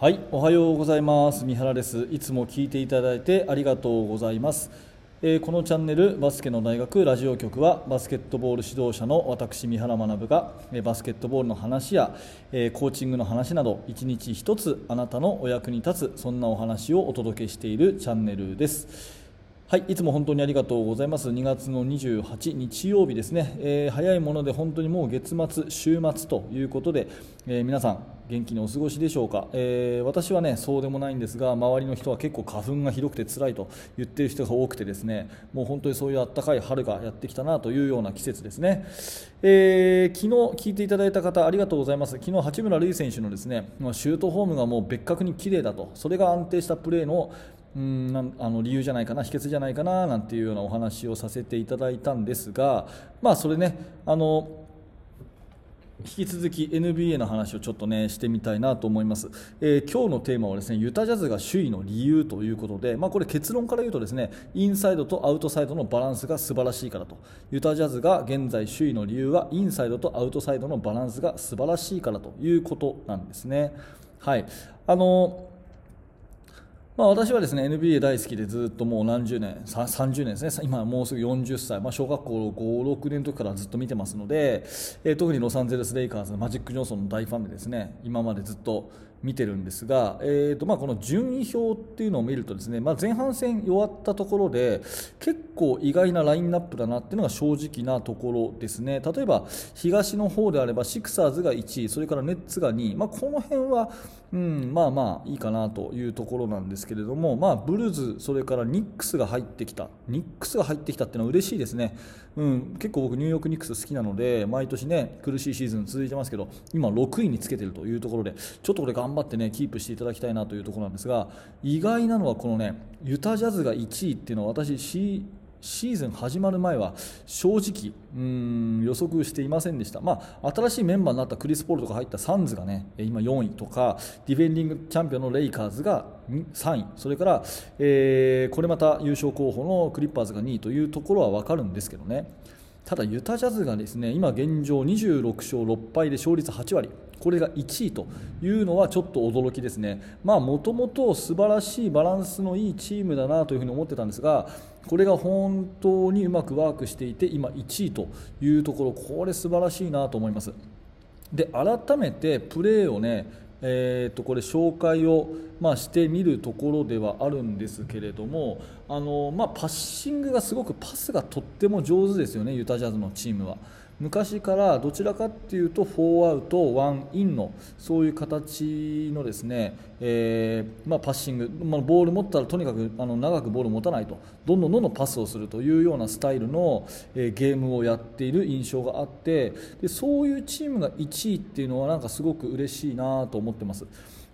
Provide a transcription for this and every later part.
はい、おはようございます。三原です。いつも聞いていただいてありがとうございます。えーこのチャンネルバスケの大学ラジオ局はバスケットボール指導者の私三原学がえバスケットボールの話や、えーコーチングの話など一日一つあなたのお役に立つそんなお話をお届けしているチャンネルです。はい、いつも本当にありがとうございます。2月の28日曜日ですね、えー早いもので本当にもう月末、週末ということで、え皆さん、元気にお過ごしでしょうか、えー私はね、そうでもないんですが、周りの人は結構花粉がひどくて辛いと言っている人が多くてですね、もう本当にそういうあったかい春がやってきたなというような季節ですね。えー昨日聞いていただいた方、ありがとうございます。昨日、八村塁選手のですね、シュートフォームがもう別格に綺麗だと、それが安定したプレーのうんなんあの理由じゃないかな、秘訣じゃないかななんていうようなお話をさせていただいたんですが、まあ、それね、あの引き続き NBA の話をちょっとねしてみたいなと思います、えー今日のテーマはですねユタジャズが首位の理由ということで、まあ、これ結論から言うとですねインサイドとアウトサイドのバランスが素晴らしいからと。ユタジャズが現在首位の理由はインサイドとアウトサイドのバランスが素晴らしいからということなんですね。はい。あのまあ、私はですね NBA 大好きでずっともう何十年、30年ですね、今もうすぐ40歳、まあ、小学校5、6年の時からずっと見てますので、えー特にロサンゼルス・レイカーズのマジック・ジョンソンの大ファンでですね今までずっと見てるんですが、えーとまあ、この順位表っていうのを見るとですね、まあ、前半戦弱ったところで結構意外なラインナップだなっていうのが正直なところですね。例えば東の方であればシクサーズが1位それからネッツが2位、まあ、この辺は、うん、まあまあいいかなというところなんですけれども、まあ、ブルーズそれからニックスが入ってきた。ニックスが入ってきたっていうのは嬉しいですね、うん、結構僕ニューヨークニックス好きなので毎年ね苦しいシーズン続いてますけど今6位につけてるというところでちょっとこれ頑頑張ってねキープしていただきたいなというところなんですが意外なのはこのねユタジャズが1位っていうのは私シーズン始まる前は正直うん予測していませんでした、まあ、新しいメンバーになったクリス・ポールとか入ったサンズがね今4位とかディフェンディングチャンピオンのレイカーズが3位。それから、えーこれまた優勝候補のクリッパーズが2位というところは分かるんですけどね。ただユタジャズがですね今現状26勝6敗で勝率8割これが1位というのはちょっと驚きですね。もともと素晴らしいバランスのいいチームだなというふに思ってたんですがこれが本当にうまくワークしていて今1位というところこれ素晴らしいなと思います。で改めてプレーをね、えー、とこれ紹介を、まあ、してみるところではあるんですけれどもあの、まあ、パッシングがすごくパスがとっても上手ですよねユタジャズのチームは。昔からどちらかっていうと4アウト1インのそういう形のですね、えーまあ、パッシング、まあ、ボール持ったらとにかくあの長くボールを持たないとどんどんどんどんパスをするというようなスタイルの、えーゲームをやっている印象があってでそういうチームが1位っていうのはなんかすごく嬉しいなと思ってます。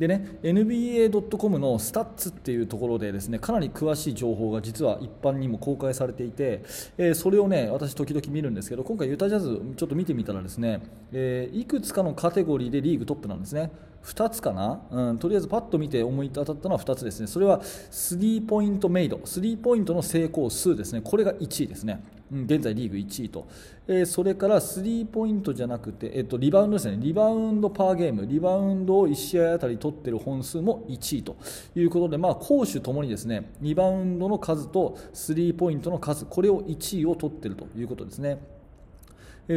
でね NBA.com のスタッツっていうところでですねかなり詳しい情報が実は一般にも公開されていて、えーそれをね私時々見るんですけど今回ユタジャズちょっと見てみたらですね、えーいくつかのカテゴリーでリーグトップなんですね。2つかな、うん、とりあえずパッと見て思い当たったのは2つですね。それはスリーポイントメイドスリーポイントの成功数ですね。これが1位ですね。現在リーグ1位と、えーそれからスリーポイントじゃなくて、えっと、リバウンドですね。リバウンドパーゲーム。リバウンドを1試合あたり取っている本数も1位ということで、まあ、攻守ともにですねリバウンドの数とスリーポイントの数これを1位を取っているということですね。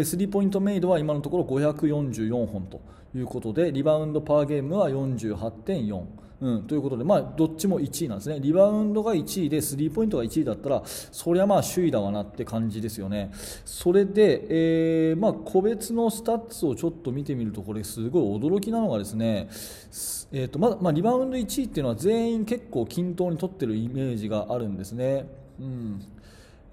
スリーポイントメイドは今のところ544本ということでリバウンドパーゲームは48.4、うん、ということで、まあ、どっちも1位なんですね。リバウンドが1位でスリーポイントが1位だったらそりゃまあ首位だわなって感じですよね。それで、えーまあ、個別のスタッツをちょっと見てみるとこれすごい驚きなのがですね、えーとまだまあ、リバウンド1位っていうのは全員結構均等に取ってるイメージがあるんですね。うん。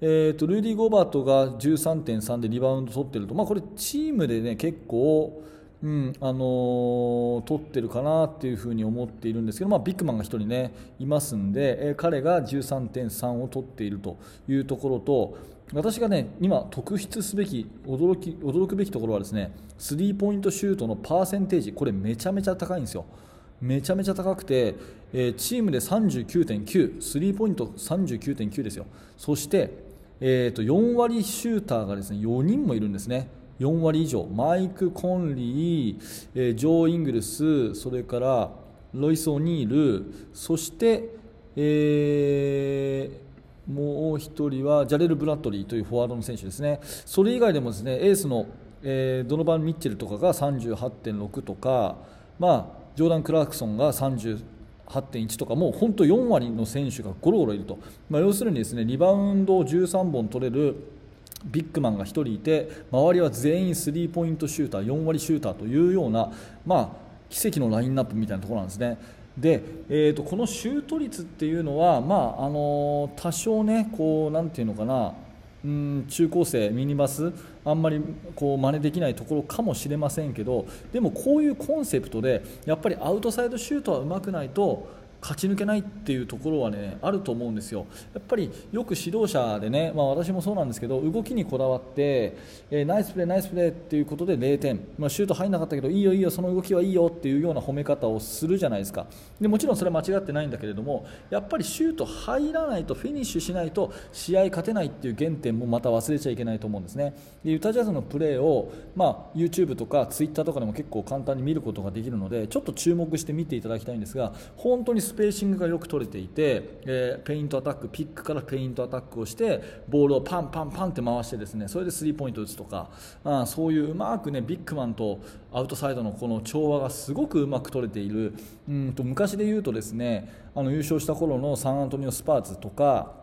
えー、とルーディ・ゴバートが13.3でリバウンド取ってると、まあ、これチームで、ね、結構、うんあのー取ってるかなっていうふうに思っているんですけど、まあ、ビッグマンが1人、ね、いますんで、えー彼が13.3を取っているというところと私が、ね、今、特筆すべき驚き驚くべきところはですねスリーポイントシュートのパーセンテージ。これめちゃめちゃ高いんですよ。めちゃめちゃ高くて、えーチームで39.9スリーポイント39.9ですよ。そして、えーと4割シューターがですね4人もいるんですね。4割以上。マイク・コンリー、えージョー・イングルスそれから、ロイス・オニールそして、えー、もう1人はジャレル・ブラッドリーというフォワードの選手ですね。それ以外でもですねエースの、えー、ドノバン・ミッチェルとかが38.6とか、まあ、ジョーダン・クラークソンが38.1とかもう本当4割の選手がゴロゴロいると、まあ、要するにですねリバウンドを13本取れるビッグマンが1人いて周りは全員スリーポイントシューター4割シューターというような、まあ、奇跡のラインナップみたいなところなんですね。で、えーと、このシュート率っていうのは、まああの多少ねこうなんていうのかなうん中高生ミニバスあんまりこう真似できないところかもしれませんけどでもこういうコンセプトでやっぱりアウトサイドシュートはうまくないと勝ち抜けないっていうところはねあると思うんですよ。やっぱりよく指導者でね、まあ、私もそうなんですけど動きにこだわって、えー、ナイスプレー、ナイスプレーっていうことで0点、まあ、シュート入らなかったけどいいよ、いいよその動きはいいよっていうような褒め方をするじゃないですかでもちろんそれは間違ってないんだけれどもやっぱりシュート入らないとフィニッシュしないと試合勝てないっていう原点もまた忘れちゃいけないと思うんですね。でユタジャズのプレーを、まあ、YouTube とか Twitter とかでも結構簡単に見ることができるのでちょっと注目して見ていただきたいんですが本当にスペーシングがよく取れていて、えー、ペイントアタックピックからペイントアタックをしてボールをパンパンパンって回してですねそれでスリーポイント打つとかあそういううまくねビッグマンとアウトサイドのこの調和がすごくうまく取れている。うんと昔で言うとですねあの優勝した頃のサンアントニオ・スパーツとか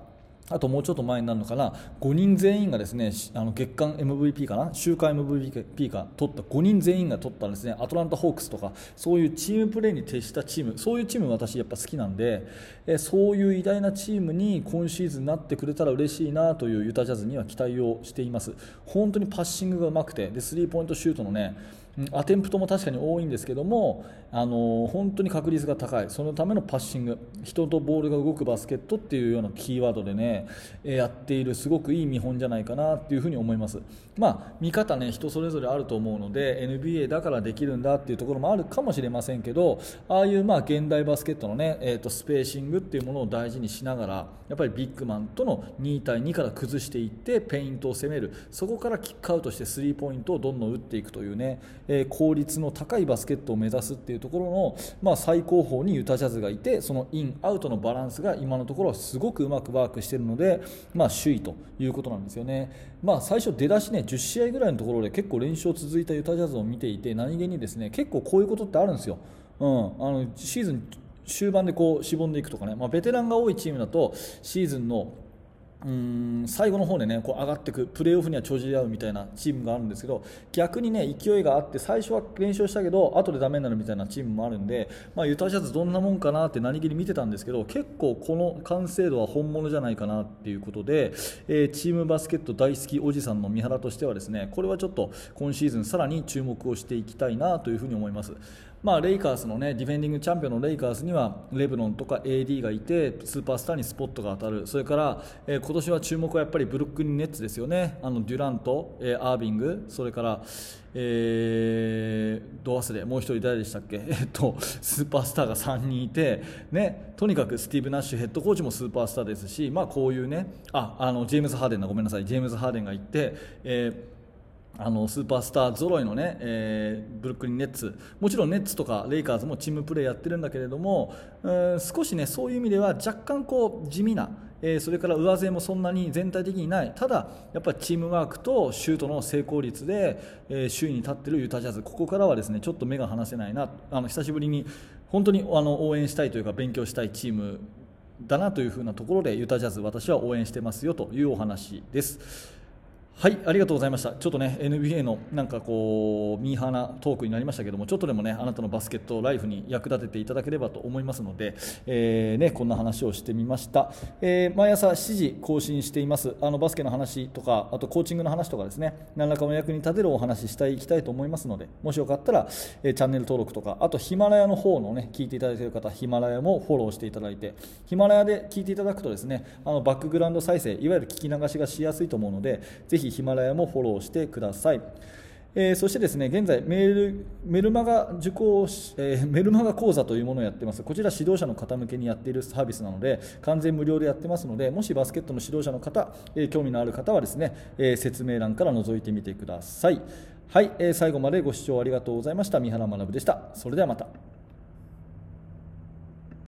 あともうちょっと前になるのかな。5人全員がですねあの月間 MVP かな。週間 MVP か取った。5人全員が取ったですね。アトランタ・ホークスとかそういうチームプレーに徹したチーム。そういうチーム私やっぱ好きなんでえそういう偉大なチームに今シーズンなってくれたら嬉しいなというユタジャズには期待をしています。本当にパッシングがうまくてでスリーポイントシュートのねアテンプトも確かに多いんですけどもあの本当に確率が高い。そのためのパッシング。人とボールが動くバスケットっていうようなキーワードでねやっているすごくいい見本じゃないかなっていうふうに思います、まあ、見方ね人それぞれあると思うので NBA だからできるんだっていうところもあるかもしれませんけどああいうまあ現代バスケットのね、えー、とスペーシングっていうものを大事にしながらやっぱりビッグマンとの2対2から崩していってペイントを攻める。そこからキックアウトしてスリーポイントをどんどん打っていくというね、え、効率の高いバスケットを目指すっていうところの、まあ、最高峰にユタジャズがいてそのインアウトのバランスが今のところはすごくうまくワークしているので、まあ、首位ということなんですよね、まあ、最初出だしね10試合ぐらいのところで結構連勝続いたユタジャズを見ていて何気にですね結構こういうことってあるんですよ、うん、あのシーズン終盤でこうしぼんでいくとかね、まあ、ベテランが多いチームだとシーズンのうん最後の方でねこう上がっていくプレーオフには帳尻合うみたいなチームがあるんですけど逆にね勢いがあって最初は連勝したけど後でダメになるみたいなチームもあるんで、まあ、ユタジャズどんなもんかなって何気に見てたんですけど結構この完成度は本物じゃないかなっていうことで、えー、チームバスケット大好きおじさんの三原としてはですねこれはちょっと今シーズンさらに注目をしていきたいなというふに思います。まあ、レイカーズの、ね、ディフェンディングチャンピオンのレイカーズにはレブロンとか AD がいてスーパースターにスポットが当たる。それから、えー、今年は注目はやっぱりブルックリン・ネッツですよね。あのデュラント、えー、アービング。それから、えー、ド忘れもう1人誰でしたっけ、えっと、スーパースターが3人いて、ね、とにかくスティーブ・ナッシュヘッドコーチもスーパースターですし、まあ、こういうねああのジェームズ・ハーデンだ。ごめんなさい。ジェームズ・ハーデンがいて、えーあのスーパースター揃いのね、えー、ブルックリン・ネッツ。もちろんネッツとかレイカーズもチームプレーやってるんだけれども、えー、少しねそういう意味では若干こう地味な、えー、それから上背もそんなに全体的にない。ただやっぱりチームワークとシュートの成功率で、えー、首位に立っているユタジャズ。ここからはですねちょっと目が離せないな。あの久しぶりに本当にあの応援したいというか勉強したいチームだなというふうなところでユタジャズ私は応援してますよというお話です。はい、ありがとうございました。ちょっとね、NBA のなんかこう、ミーハーなトークになりましたけども、ちょっとでもね、あなたのバスケットライフに役立てていただければと思いますので、えー、ね、こんな話をしてみました。えー、毎朝7時更新しています。あの、バスケの話とか、あとコーチングの話とかですね、何らかの役に立てるお話ししたい、いきたいと思いますので、もしよかったら、えー、チャンネル登録とか、あとヒマラヤの方のね、聞いていただいている方、ヒマラヤもフォローしていただいて、ヒマラヤで聞いていただくとですね、あの、バックグラウンド再生、いわゆる聞き流しがしやすいと思うので、ぜひヒマラヤもフォローローしてください。えー、そしてですね現在メールメルマガ受講、えー、メルマガ講座というものをやってます。こちら指導者の方向けにやっているサービスなので完全無料でやってますのでもしバスケットの指導者の方、えー、興味のある方はですね、え説明欄から覗いてみてください。はい、え最後までご視聴ありがとうございました。三原学でした。それではまた。